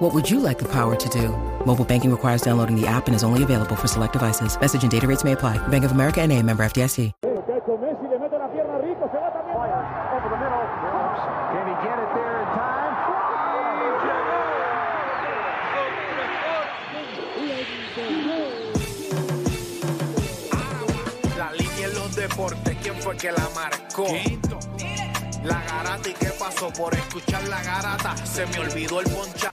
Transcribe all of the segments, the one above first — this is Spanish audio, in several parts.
What would you like the power to do? Mobile banking requires downloading the app and is only available for select devices. Message and data rates may apply. Bank of America and a member FDIC. Messi le mete la pierna rico, se va también. Over the middle. Can he get it there in time? La línea en los deportes, ¿quién fue que la marcó? La garata y qué pasó por escuchar la garata. Se me olvidó el poncha.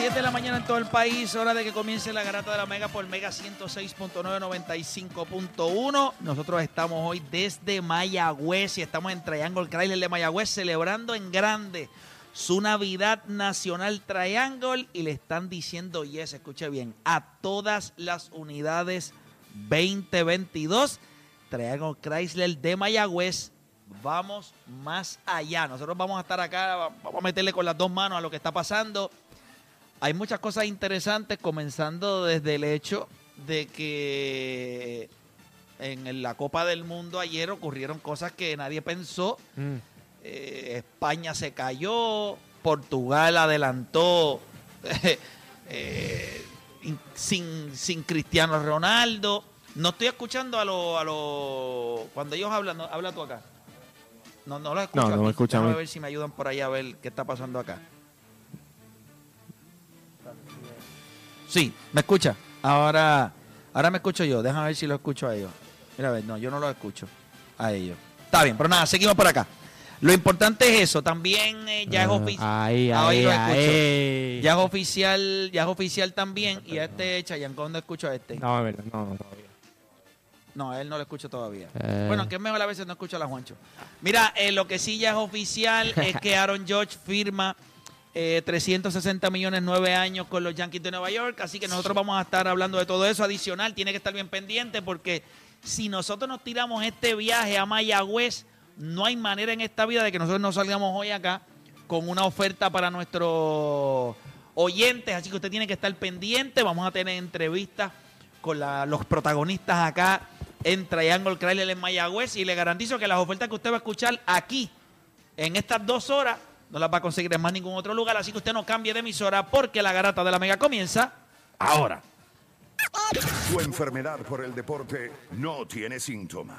7 de la mañana en todo el país, hora de que comience la garata de la Mega por Mega 106.995.1. Nosotros estamos hoy desde Mayagüez y estamos en Triangle Chrysler de Mayagüez celebrando en grande su Navidad Nacional Triangle y le están diciendo yes, escuche bien, a todas las unidades 2022 Triangle Chrysler de Mayagüez vamos más allá. Nosotros vamos a estar acá, vamos a meterle con las dos manos a lo que está pasando. Hay muchas cosas interesantes, comenzando desde el hecho de que en la Copa del Mundo ayer ocurrieron cosas que nadie pensó. Eh, España se cayó, Portugal adelantó eh, in- sin, sin Cristiano Ronaldo. No estoy escuchando a los... A lo, cuando ellos hablan, no, habla tú acá. No, no lo escucho No, me a ver si me ayudan por ahí a ver qué está pasando acá. Sí, me escucha. Ahora, ahora me escucho yo. Déjame ver si lo escucho a ellos. Mira, a ver, no, yo no lo escucho a ellos. Está bien, pero nada, seguimos por acá. Lo importante es eso. También eh, ya es Ah, oficial. Ahí, Ahí ahí. Ya es oficial, ya es oficial también. Y a este Chayanne, ¿dónde escucho a este? No, verdad, no, no, todavía. No, él no lo escucho todavía. Eh. Bueno, que es mejor a veces no escucho a la Juancho. Mira, eh, lo que sí ya es oficial es que Aaron George firma eh, 360 millones nueve años con los Yankees de Nueva York. Así que nosotros vamos a estar hablando de todo eso. Adicional, tiene que estar bien pendiente porque si nosotros nos tiramos este viaje a Mayagüez, no hay manera en esta vida de que nosotros no salgamos hoy acá con una oferta para nuestros oyentes. Así que usted tiene que estar pendiente. Vamos a tener entrevistas con los protagonistas acá en Triangle Chrysler en Mayagüez y le garantizo que las ofertas que usted va a escuchar aquí en estas dos horas no las va a conseguir en más ningún otro lugar, así que usted no cambie de emisora porque la garata de la mega comienza ahora. Tu enfermedad por el deporte no tiene síntomas.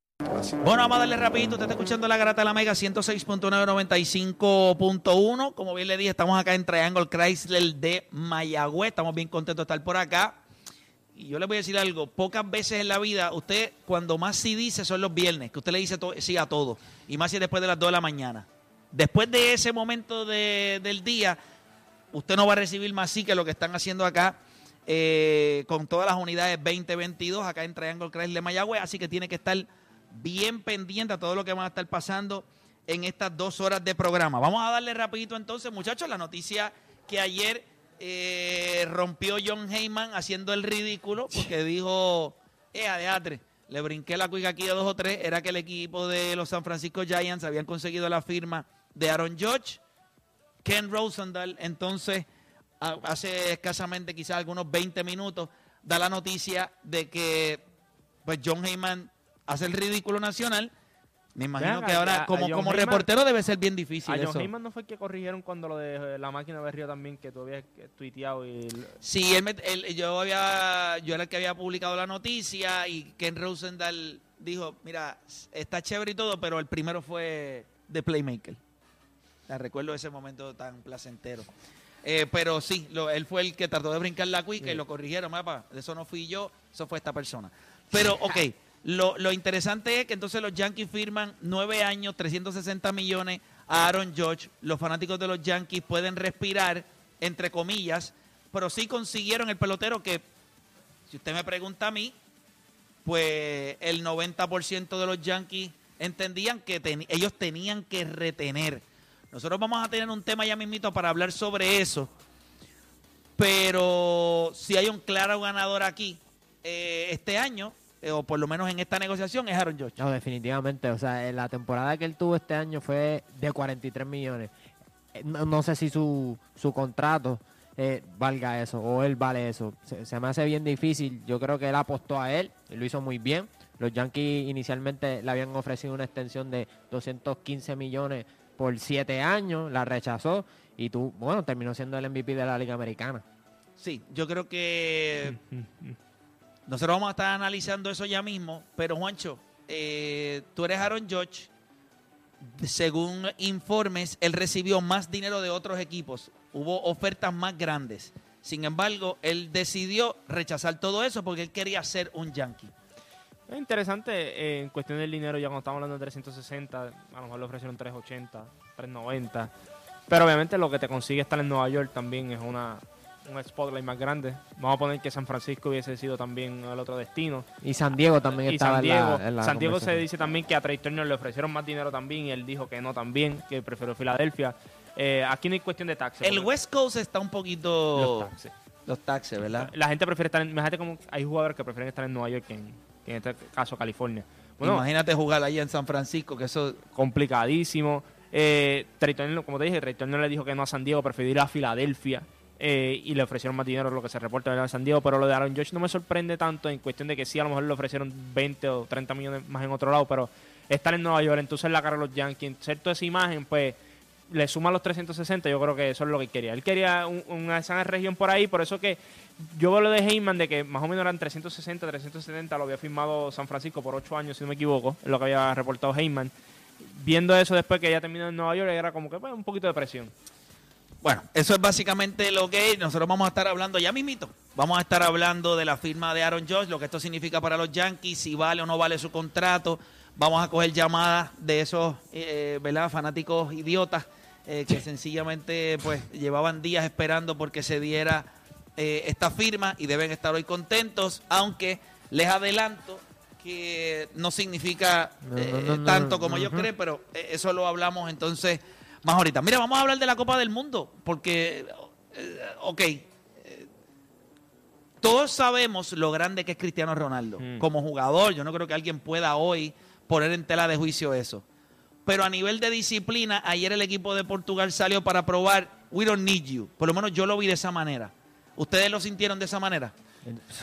Bueno, vamos a darle rapidito. Usted está escuchando la Garata de la Mega 106.995.1. Como bien le dije, estamos acá en Triangle Chrysler de Mayagüez. Estamos bien contentos de estar por acá. Y yo le voy a decir algo. Pocas veces en la vida, usted cuando más sí dice son los viernes, que usted le dice sí a todo. Y más si es después de las 2 de la mañana. Después de ese momento de- del día, usted no va a recibir más sí que lo que están haciendo acá eh, con todas las unidades 2022 acá en Triangle Chrysler de Mayagüez, así que tiene que estar bien pendiente a todo lo que van a estar pasando en estas dos horas de programa. Vamos a darle rapidito entonces, muchachos, la noticia que ayer eh, rompió John Heyman haciendo el ridículo porque dijo, eh, adeatre, le brinqué la cuica aquí a dos o tres, era que el equipo de los San Francisco Giants habían conseguido la firma de Aaron Judge, Ken Rosendahl, entonces, hace escasamente quizás algunos 20 minutos, da la noticia de que pues John Heyman hace el ridículo nacional. Me imagino que ahora, a- como, como Heyman- reportero, debe ser bien difícil A John eso. Heyman no fue el que corrigieron cuando lo de eh, la máquina de Río también, que tú habías eh, tuiteado y... Sí, él me- él- yo había, yo era el que había publicado la noticia y Ken Rosendahl dijo, mira, está chévere y todo, pero el primero fue The Playmaker. La recuerdo ese momento tan placentero. Eh, pero sí, lo- él fue el que trató de brincar la cuica y Sí. lo corrigieron, mapa. Eso no fui yo, eso fue esta persona. Pero, ok, lo, lo interesante es que entonces los Yankees firman nueve años, 360 millones a Aaron Judge. Los fanáticos de los Yankees pueden respirar, entre comillas, pero sí consiguieron el pelotero que, si usted me pregunta a mí, pues el 90% de los Yankees entendían que ellos tenían que retener. Nosotros vamos a tener un tema ya mismito para hablar sobre eso, pero si hay un claro ganador aquí eh, este año, eh, o por lo menos en esta negociación, es Aaron Judge. No, definitivamente. O sea, en la temporada que él tuvo este año fue de 43 millones. Eh, No, no sé si su, su contrato eh, valga eso o él vale eso. Se, se me hace bien difícil. Yo creo que él apostó a él y lo hizo muy bien. Los Yankees inicialmente le habían ofrecido una extensión de 215 millones por 7 años, la rechazó y tú, bueno, terminó siendo el MVP de la Liga Americana. Sí, yo creo que nosotros vamos a estar analizando eso ya mismo, pero Juancho, eh, tú eres Aaron Judge. Según informes, él recibió más dinero de otros equipos. Hubo ofertas más grandes. Sin embargo, él decidió rechazar todo eso porque él quería ser un Yankee. Es interesante eh, en cuestión del dinero, ya cuando estamos hablando de 360, a lo mejor le ofrecieron 380, 390. Pero obviamente lo que te consigue estar en Nueva York también es una un spotlight más grande. Vamos a poner que San Francisco hubiese sido también el otro destino. Y San Diego también y estaba San en la- Diego, en la San Diego se dice también que a Trey Turner le ofrecieron más dinero también y él dijo que no también, que prefirió Filadelfia. Eh, aquí no hay cuestión de taxes. El West Coast está un poquito... los taxes. Los taxes, ¿verdad? La gente prefiere estar en, imagínate como hay jugadores que prefieren estar en Nueva York que en, que en este caso California. Bueno, Imagínate jugar allá en San Francisco, que eso... complicadísimo. Eh, Trey Turner, como te dije, Trey Turner le dijo que no a San Diego, prefirió ir a Filadelfia. Eh, y le ofrecieron más dinero, lo que se reporta de San Diego. Pero lo de Aaron Josh no me sorprende tanto en cuestión de que sí, a lo mejor le ofrecieron 20 o 30 millones más en otro lado. Pero estar en Nueva York, entonces la cara de los Yankees, ser esa imagen, pues le suma los 360. Yo creo que eso es lo que quería. Él quería un- una esa región por ahí, por eso que yo veo lo de Heyman de que más o menos eran 360, 370, lo había firmado San Francisco por 8 años, si no me equivoco, lo que había reportado Heyman. Viendo eso después que ya terminó en Nueva York, era como que pues, un poquito de presión. Bueno, eso es básicamente lo que es. Nosotros vamos a estar hablando ya mismito. Vamos a estar hablando de la firma de Aaron Judge, lo que esto significa para los Yankees, si vale o no vale su contrato. Vamos a coger llamadas de esos eh, ¿verdad? fanáticos idiotas eh, que sencillamente pues llevaban días esperando porque se diera eh, esta firma y deben estar hoy contentos, aunque les adelanto que no significa No, eh, no, no, no, tanto como ellos ujú. creen, pero eso lo hablamos entonces más ahorita. Mira, vamos a hablar de la Copa del Mundo, porque, eh, ok, eh, todos sabemos lo grande que es Cristiano Ronaldo. Mm. Como jugador, yo no creo que alguien pueda hoy poner en tela de juicio eso. Pero a nivel de disciplina, ayer el equipo de Portugal salió para probar, we don't need you. Por lo menos yo lo vi de esa manera. ¿Ustedes lo sintieron de esa manera?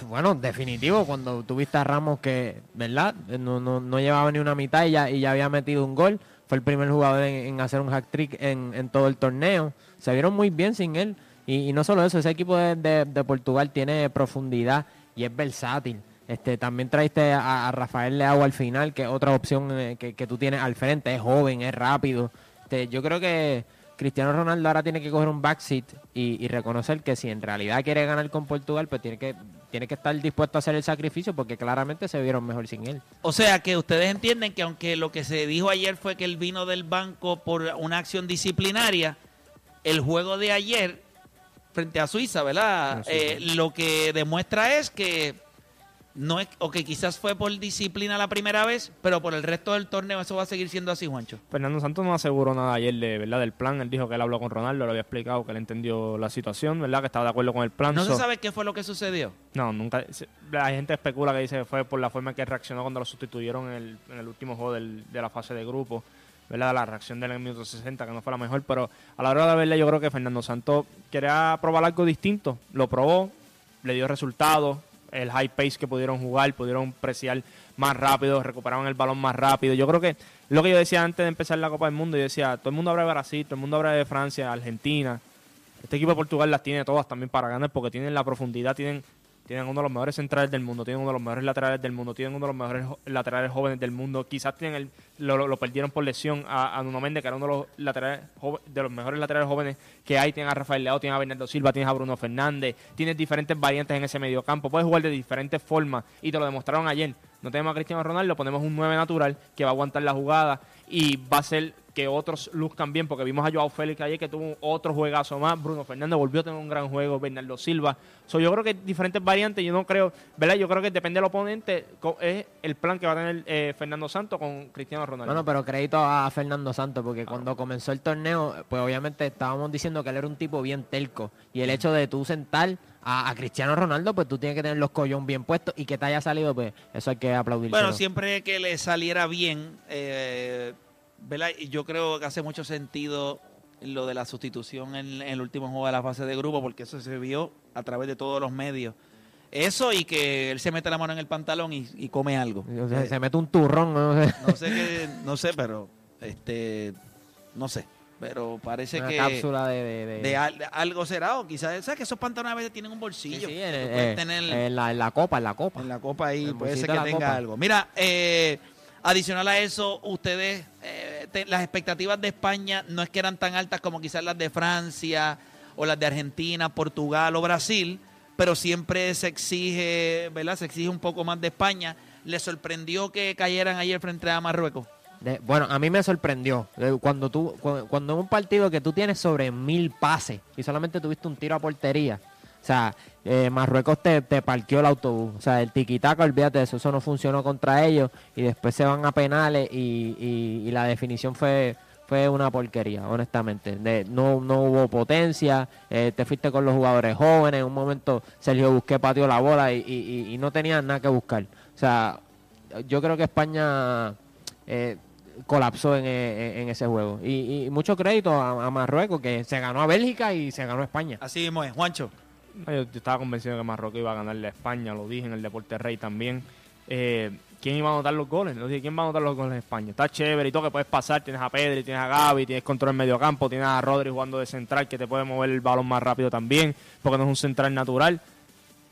Bueno, definitivo, cuando tuviste a Ramos que, ¿verdad? No, no, no llevaba ni una mitad y ya, y ya había metido un gol. Fue el primer jugador en, hacer un hat-trick en, todo el torneo. Se vieron muy bien sin él. Y, no solo eso, ese equipo de Portugal tiene profundidad y es versátil. Este, también traiste a, a Rafael Leao al final, que es otra opción eh, que, que tú tienes al frente. Es joven, es rápido. Este, yo creo que Cristiano Ronaldo ahora tiene que coger un backseat y, y reconocer que si en realidad quiere ganar con Portugal, pues tiene que, tiene que estar dispuesto a hacer el sacrificio porque claramente se vieron mejor sin él. O sea que ustedes entienden que aunque lo que se dijo ayer fue que él vino del banco por una acción disciplinaria, el juego de ayer frente a Suiza, ¿verdad? Eh, lo que demuestra es que no es, o que quizás fue por disciplina la primera vez, pero por el resto del torneo eso va a seguir siendo así, Juancho. Fernando Santos no aseguró nada ayer de, ¿verdad? del plan. Él dijo que él habló con Ronaldo, le había explicado que él entendió la situación, ¿verdad? que estaba de acuerdo con el plan. No se sabe qué fue lo que sucedió. No, nunca. La gente especula que dice que fue por la forma en que reaccionó cuando lo sustituyeron en el, en el último juego del- de la fase de grupo. ¿verdad? La reacción del minuto 60, que no fue la mejor. Pero a la hora de verla, yo creo que Fernando Santos quería probar algo distinto. Lo probó, le dio resultados. El high pace que pudieron jugar, pudieron preciar más rápido, recuperaron el balón más rápido. Yo creo que lo que yo decía antes de empezar la Copa del Mundo, yo decía, todo el mundo habla de Brasil, todo el mundo habla de Francia, Argentina. Este equipo de Portugal las tiene todas también para ganar porque tienen la profundidad, tienen, tienen uno de los mejores centrales del mundo, tienen uno de los mejores laterales del mundo, tienen uno de los mejores jo- laterales jóvenes del mundo. Quizás tienen el, lo, perdieron por lesión a, a Nuno Méndez, que era uno de los laterales de los mejores laterales jóvenes que hay. Tienen a Rafael Leao, tienen a Bernardo Silva, tienes a Bruno Fernández, tienes diferentes variantes en ese mediocampo. Puedes jugar de diferentes formas y te lo demostraron ayer. No tenemos a Cristiano Ronaldo, ponemos un 9 natural que va a aguantar la jugada y va a hacer que otros luzcan bien, porque vimos a Joao Félix ayer que tuvo otro juegazo más, Bruno Fernández volvió a tener un gran juego, Bernardo Silva. So, yo creo que diferentes variantes, yo no creo, ¿verdad? Yo creo que depende del oponente, es el plan que va a tener eh, Fernando Santos con Cristiano Ronaldo. Bueno, pero crédito a Fernando Santos, porque cuando comenzó el torneo, pues obviamente estábamos diciendo que él era un tipo bien telco. Y el hecho de tú sentar a, a Cristiano Ronaldo, pues tú tienes que tener los collón bien puestos y que te haya salido, pues eso hay que aplaudir. Bueno, siempre que le saliera bien, eh, ¿verdad? Y yo creo que hace mucho sentido lo de la sustitución en, en el último juego de la fase de grupo, porque eso se vio a través de todos los medios. Eso y que él se mete la mano en el pantalón y, y come algo. O sea, Eh, se mete un turrón, no sé, no sé qué, no sé, pero este, no sé, pero parece una que cápsula de... de- de- de, al- de algo será o quizás, ¿sabes que esos pantalones a veces tienen un bolsillo? sí, en, que el- eh, tener en la, en la copa, en la copa. en la copa ahí puede ser que tenga copa. algo. Mira, eh, adicional a eso, ustedes, eh, las expectativas de España no es que eran tan altas como quizás las de Francia o las de Argentina, Portugal o Brasil, pero siempre se exige, ¿verdad? Se exige un poco más de España. ¿Les sorprendió que cayeran ayer frente a Marruecos? Bueno, a mí me sorprendió. Cuando tú, cu- cuando en un partido que tú tienes sobre mil pases y solamente tuviste un tiro a portería. O sea, eh, Marruecos te, te parqueó el autobús. O sea, el tiquitaca, olvídate de eso, eso no funcionó contra ellos. Y después se van a penales y, y- la definición fue fue una porquería, honestamente. No, no hubo potencia, eh, te fuiste con los jugadores jóvenes. En un momento Sergio Busqué pateó la bola y, y- no tenían nada que buscar. O sea, yo creo que España eh, colapsó en, eh, en ese juego. Y, y mucho crédito a, a Marruecos, que se ganó a Bélgica y se ganó a España. Así mismo es, Juancho. Yo, estaba convencido de que Marruecos iba a ganarle a España, lo dije en el Deporte Rey también. Eh, ¿Quién iba a anotar los goles? Lo dije, ¿quién va a anotar los goles en España? Está chévere y todo que puedes pasar, tienes a Pedri, tienes a Gaby, tienes control en medio campo, tienes a Rodri jugando de central que te puede mover el balón más rápido también, porque no es un central natural.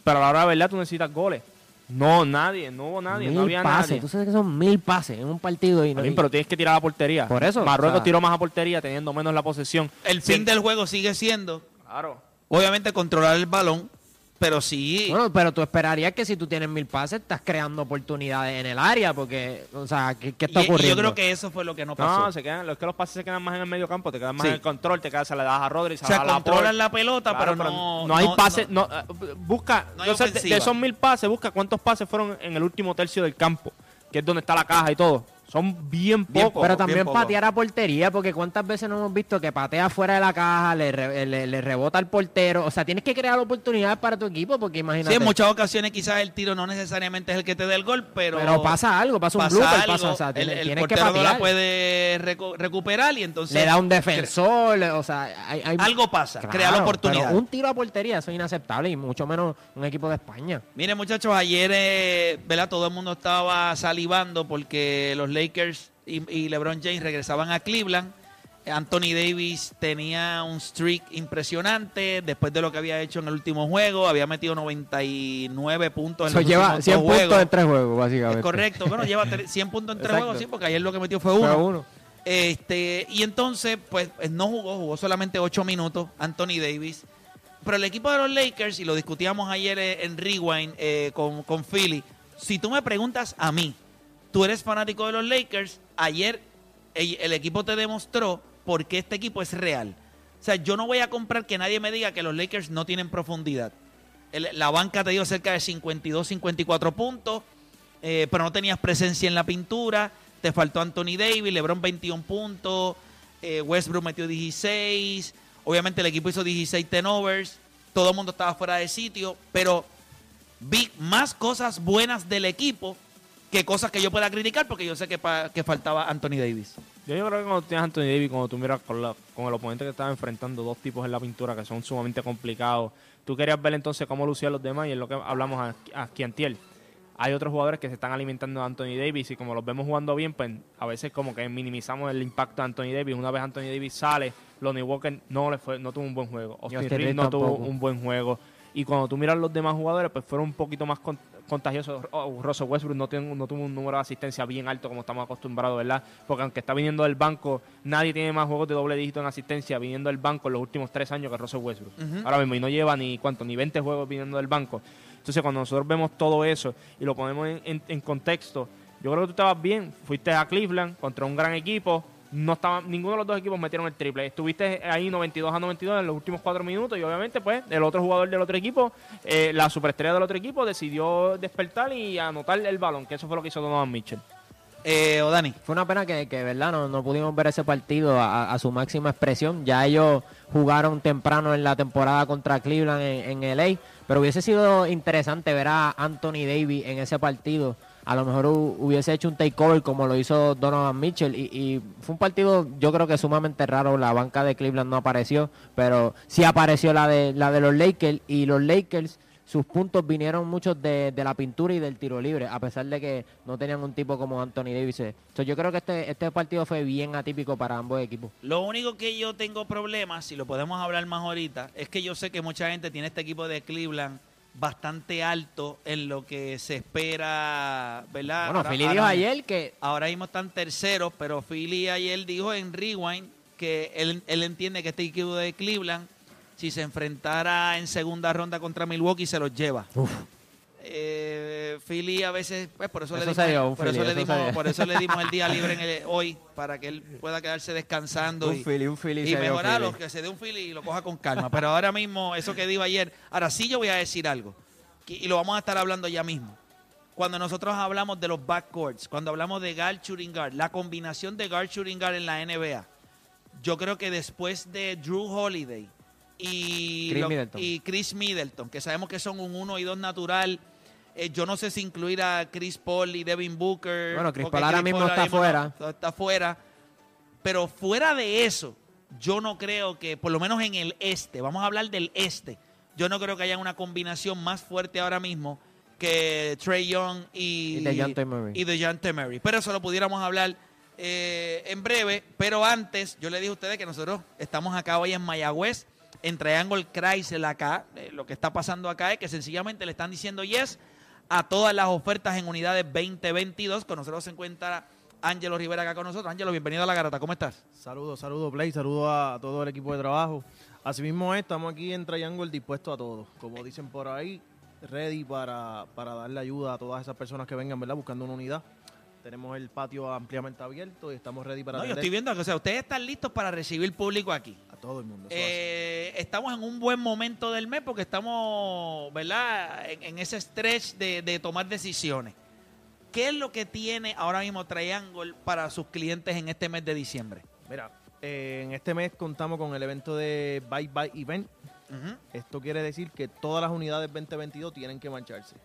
Pero a la hora de verdad tú necesitas goles. No, nadie, no hubo nadie, mil no había pases. nadie. Tú sabes que son mil pases en un partido y no. Bien, pero tienes que tirar a la portería. Por eso, Marruecos o sea- tiró más a portería teniendo menos la posesión. El fin del juego sigue siendo, Claro. Obviamente, controlar el balón, pero sí... Bueno, pero tú esperarías que si tú tienes mil pases, estás creando oportunidades en el área, porque, o sea, ¿qué, qué está y- y ocurriendo? yo creo que eso fue lo que no pasó. No, se quedan, es que los pases se quedan más en el medio campo, te quedan más Sí. en el control, te quedas, se le das a Rodri, se o le sea, das a Laporte. controlan la pelota, Claro, pero no... hay pases, no, eh, busca, No hay o sea, de, esos mil pases, busca cuántos pases fueron en el último tercio del campo, que es donde está la caja y todo. Son bien Bien pocos. poco, Pero también poco. patear a portería, porque cuántas veces no hemos visto que patea fuera de la caja, le, re- le- le rebota al portero. O sea, tienes que crear oportunidades para tu equipo, porque imagínate. Sí, en muchas ocasiones quizás el tiro no necesariamente es el que te dé el gol, pero, pero pasa algo, pasa un pasa blooper, algo, pasa, o sea, el, tienes, el tienes que portero no la puede recu- recuperar y entonces Le da un defensor, le- o sea, hay, hay- algo pasa, Claro, crea la oportunidad. pero un tiro a portería, eso es inaceptable, y mucho menos un equipo de España. Miren muchachos, ayer eh, ¿verdad? todo el mundo estaba salivando porque los Lakers y, y LeBron James regresaban a Cleveland. Anthony Davis tenía un streak impresionante después de lo que había hecho en el último juego. Había metido 99 puntos en Eso los lleva últimos 100 dos puntos juegos. en tres juegos, básicamente. Es correcto. Bueno, lleva tre- 100 puntos en tres Exacto. juegos, sí, porque ayer lo que metió fue Fue uno. uno. Este, y entonces, pues eh, no jugó, jugó solamente 8 minutos Anthony Davis. Pero el equipo de los Lakers, y lo discutíamos ayer eh, en Rewind eh, con, con Philly, si tú me preguntas a mí, tú eres fanático de los Lakers, ayer el, equipo te demostró por qué este equipo es real. O sea, yo no voy a comprar que nadie me diga que los Lakers no tienen profundidad. La banca te dio cerca de 52, 54 puntos, eh, pero no tenías presencia en la pintura. Te faltó Anthony Davis, LeBron 21 puntos, eh, Westbrook metió 16. Obviamente el equipo hizo 16 turnovers. Todo el mundo estaba fuera de sitio, pero vi más cosas buenas del equipo que cosas que yo pueda criticar porque yo sé que, pa- que faltaba Anthony Davis. Yo, yo creo que cuando tienes a Anthony Davis, cuando tú miras con, la- con el oponente que estaba enfrentando, dos tipos en la pintura que son sumamente complicados, tú querías ver entonces cómo lucían los demás y es lo que hablamos aquí, antier. Hay otros jugadores que se están alimentando de Anthony Davis y como los vemos jugando bien, pues a veces como que minimizamos el impacto de Anthony Davis. Una vez Anthony Davis sale, Lonnie Walker no le fue, no tuvo un buen juego. Austin Reeves no tuvo un buen juego. Y cuando tú miras los demás jugadores, pues fueron un poquito más con- contagiosos. Oh, Russell Westbrook no, tiene- no tuvo un número de asistencia bien alto como estamos acostumbrados, ¿verdad? Porque aunque está viniendo del banco, nadie tiene más juegos de doble dígito en asistencia viniendo del banco en los últimos tres años que Russell Westbrook. Ahora mismo, y no lleva ni cuánto, ni 20 juegos viniendo del banco. Entonces, cuando nosotros vemos todo eso y lo ponemos en, en- en contexto, yo creo que tú estabas bien. Fuiste a Cleveland contra un gran equipo. No estaba, ninguno de los dos equipos metieron el triple. Estuviste ahí 92 a 92 en los últimos cuatro minutos y obviamente pues el otro jugador del otro equipo, eh, la superestrella del otro equipo decidió despertar y anotar el balón, que eso fue lo que hizo Donovan Mitchell. Eh, o Dani. Fue una pena que, que verdad, no, no pudimos ver ese partido a, a su máxima expresión. Ya ellos jugaron temprano en la temporada contra Cleveland en, en LA, pero hubiese sido interesante ver a Anthony Davis en ese partido. A lo mejor hu- hubiese hecho un takeover como lo hizo Donovan Mitchell y, y fue un partido yo creo que sumamente raro. La banca de Cleveland no apareció, pero sí apareció la de, la de los Lakers y los Lakers sus puntos vinieron muchos de, de la pintura y del tiro libre, a pesar de que no tenían un tipo como Anthony Davis. Entonces yo creo que este, este partido fue bien atípico para ambos equipos. Lo único que yo tengo problemas, si lo podemos hablar más ahorita, es que yo sé que mucha gente tiene este equipo de Cleveland bastante alto en lo que se espera, ¿verdad? Bueno, Ahora- Philly dijo ayer que Ahora mismo están terceros, pero Philly ayer dijo en Rewind que él, él entiende que este equipo de Cleveland, si se enfrentara en segunda ronda contra Milwaukee, se los lleva. Eh, Philly a veces, pues por eso, le dimos, por, eso Philly, le eso dimos por eso le dimos el día libre en el- hoy, para que él pueda quedarse descansando y, Philly, un Philly. y mejorarlo, que se dé un Philly y lo coja con calma. Pero ahora mismo, eso que digo ayer, ahora sí yo voy a decir algo, y lo vamos a estar hablando ya mismo. Cuando nosotros hablamos de los backcourts, cuando hablamos de guard shooting guard, la combinación de guard shooting guard en la NBA, yo creo que después de Drew Holiday y, Chris lo- Middleton. y Chris Middleton, que sabemos que son un 1 y 2 natural, eh, yo no sé si incluir a Chris Paul y Devin Booker. Bueno, Chris Paul ahora mismo está no- fuera. está fuera. Pero fuera de eso, yo no creo que, por lo menos en el este, vamos a hablar del este, yo no creo que haya una combinación más fuerte ahora mismo que Trey Young y, Y DeJounte Murray. y DeJounte Murray. Pero eso lo pudiéramos hablar eh, en breve. Pero antes, yo le dije a ustedes que nosotros estamos acá hoy en Mayagüez, en Triangle Chrysler acá. Eh, lo que está pasando acá es que sencillamente le están diciendo yes a todas las ofertas en unidades 2022. Con nosotros se encuentra Ángelo Rivera acá con nosotros. Ángelo, bienvenido a La Garata. ¿Cómo estás? Saludos, saludos Play, saludos a todo el equipo de trabajo. Asimismo es, estamos aquí en Triangle dispuestos a todo. Como dicen por ahí, ready para, para darle ayuda a todas esas personas que vengan, ¿verdad? Buscando una unidad. Tenemos el patio ampliamente abierto y estamos ready para No, yo estoy viendo que o sea, ustedes están listos para recibir público aquí. a todo el mundo. Eh, estamos en un buen momento del mes porque estamos, ¿verdad? En, en ese stretch de, de tomar decisiones. ¿Qué es lo que tiene ahora mismo Triangle para sus clientes en este mes de diciembre? Mira, eh, en este mes contamos con el evento de Bye Bye Event. Ujú. Esto quiere decir que todas las unidades 2022 tienen que marcharse.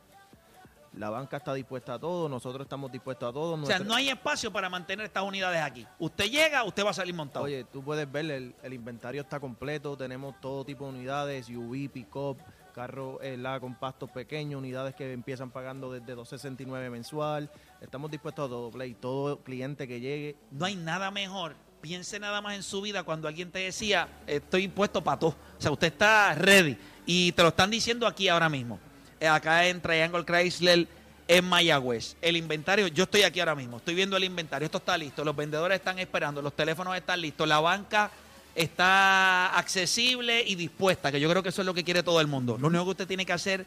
La banca está dispuesta a todo, nosotros estamos dispuestos a todo. O sea, no hay espacio para mantener estas unidades aquí. Usted llega, usted va a salir montado. Oye, tú puedes ver, el, el inventario está completo, tenemos todo tipo de unidades, SUV, pick-up, carros eh, la, con pastos pequeños, unidades que empiezan pagando desde 269 mensual. Estamos dispuestos a todo, Play. Todo cliente que llegue, No hay nada mejor. Piense nada más en su vida cuando alguien te decía, estoy puesto para todo. O sea, usted está ready. Y te lo están diciendo aquí ahora mismo. Acá en Triangle Chrysler, en Mayagüez. El inventario, yo estoy aquí ahora mismo. Estoy viendo el inventario. Esto está listo. Los vendedores están esperando. Los teléfonos están listos. La banca está accesible y dispuesta. Que yo creo que eso es lo que quiere todo el mundo. Lo único que usted tiene que hacer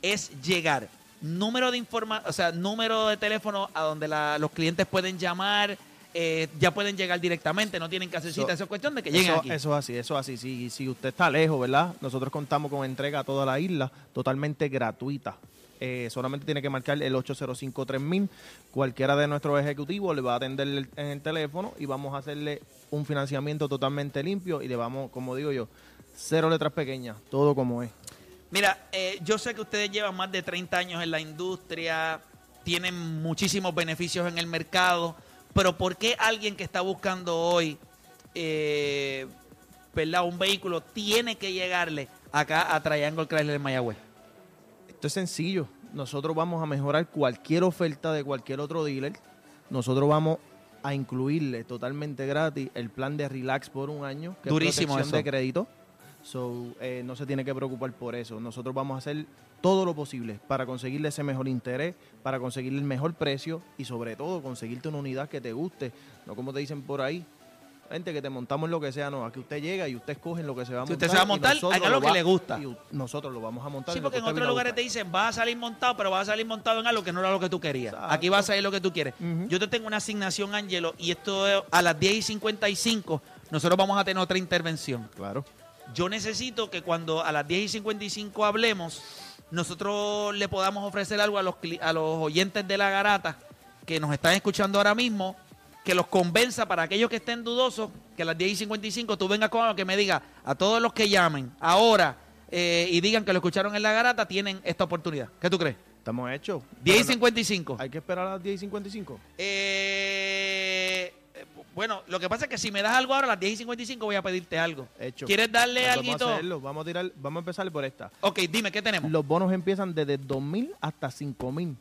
es llegar. Número de informa o sea, número de teléfono a donde los clientes pueden llamar, eh, ya pueden llegar directamente, no tienen que hacer cita. So- Eso es cuestión de que lleguen Eso, aquí. eso es así, eso es así. Si, si usted está lejos, ¿verdad? Nosotros contamos con entrega a toda la isla, totalmente gratuita. Eh, solamente tiene que marcar el 805-3000. Cualquiera de nuestros ejecutivos le va a atender el- en el teléfono y vamos a hacerle un financiamiento totalmente limpio y le vamos, como digo yo, cero letras pequeñas, todo como es. Mira, eh, yo sé que ustedes llevan más de 30 años en la industria, tienen muchísimos beneficios en el mercado, pero ¿por qué alguien que está buscando hoy eh, ¿verdad? un vehículo tiene que llegarle acá a Triangle Chrysler en Mayagüez? Esto es sencillo. Nosotros vamos a mejorar cualquier oferta de cualquier otro dealer. Nosotros vamos a incluirle totalmente gratis el plan de relax por un año, que Durísimo es protección eso. de crédito. So, eh, no se tiene que preocupar por eso. Nosotros vamos a hacer todo lo posible para conseguirle ese mejor interés, para conseguirle el mejor precio y sobre todo conseguirte una unidad que te guste. No como te dicen por ahí, gente que te montamos lo que sea, no, aquí usted llega y usted escoge lo que se va a Si montar. usted se va a montar, haga lo que va- le gusta. Y nosotros lo vamos a montar. Sí, porque en otros lugares te dicen, vas a salir montado, pero vas a salir montado en algo que no era lo que tú querías. Exacto. Aquí vas a salir lo que tú quieres. Yo te tengo una asignación, Ángelo, y esto es a las 10 y 55, nosotros vamos a tener otra intervención. Claro. Yo necesito que cuando a las 10 y 55 hablemos, nosotros le podamos ofrecer algo a los, a los oyentes de la garata que nos están escuchando ahora mismo, que los convenza para aquellos que estén dudosos, que a las 10 y 55 tú vengas con algo que me diga a todos los que llamen ahora eh, y digan que lo escucharon en la garata, tienen esta oportunidad. ¿Qué tú crees? Estamos hechos. 10 y Pero no- 55. Hay que esperar a las 10 y 55. Eh, eh, bueno, lo que pasa es que si me das algo ahora a las 10 y 55 voy a pedirte algo. Hecho. ¿Quieres darle algo? Vamos a hacerlo. Vamos a tirar, vamos a empezar por esta. Ok, dime, ¿qué tenemos? Los bonos empiezan desde 2.000 hasta 5.000,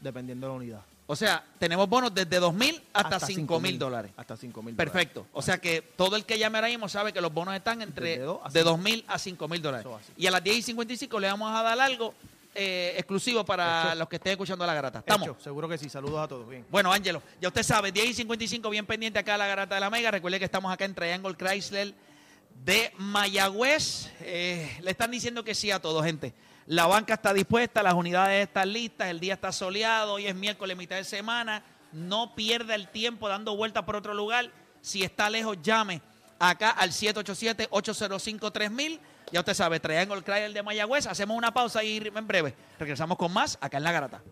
dependiendo de la unidad. O sea, tenemos bonos desde 2 mil hasta, Hasta 5 mil 5.000 dólares. Hasta 5.000 Perfecto. O sea que todo el que llame ahora mismo sabe que los bonos están entre de cinco. 2 mil a 5 mil dólares. Eso así. Y a las 10 y 55 le vamos a dar algo eh, exclusivo para Hecho. los que estén escuchando la garata. ¿Estamos? Hecho, seguro que sí. Saludos a todos. Bien. Bueno, Ángelo, ya usted sabe, 10 y 55 bien pendiente acá a la garata de la Mega. Recuerde que estamos acá en Triangle Chrysler de Mayagüez. Eh, le están diciendo que sí a todo, gente. La banca está dispuesta, las unidades están listas, el día está soleado, hoy es miércoles, mitad de semana. No pierda el tiempo dando vueltas por otro lugar. Si está lejos, llame acá al 787-805-3000. Ya usted sabe, Triangle Chrysler de Mayagüez. Hacemos una pausa y en breve regresamos con más acá en la garata.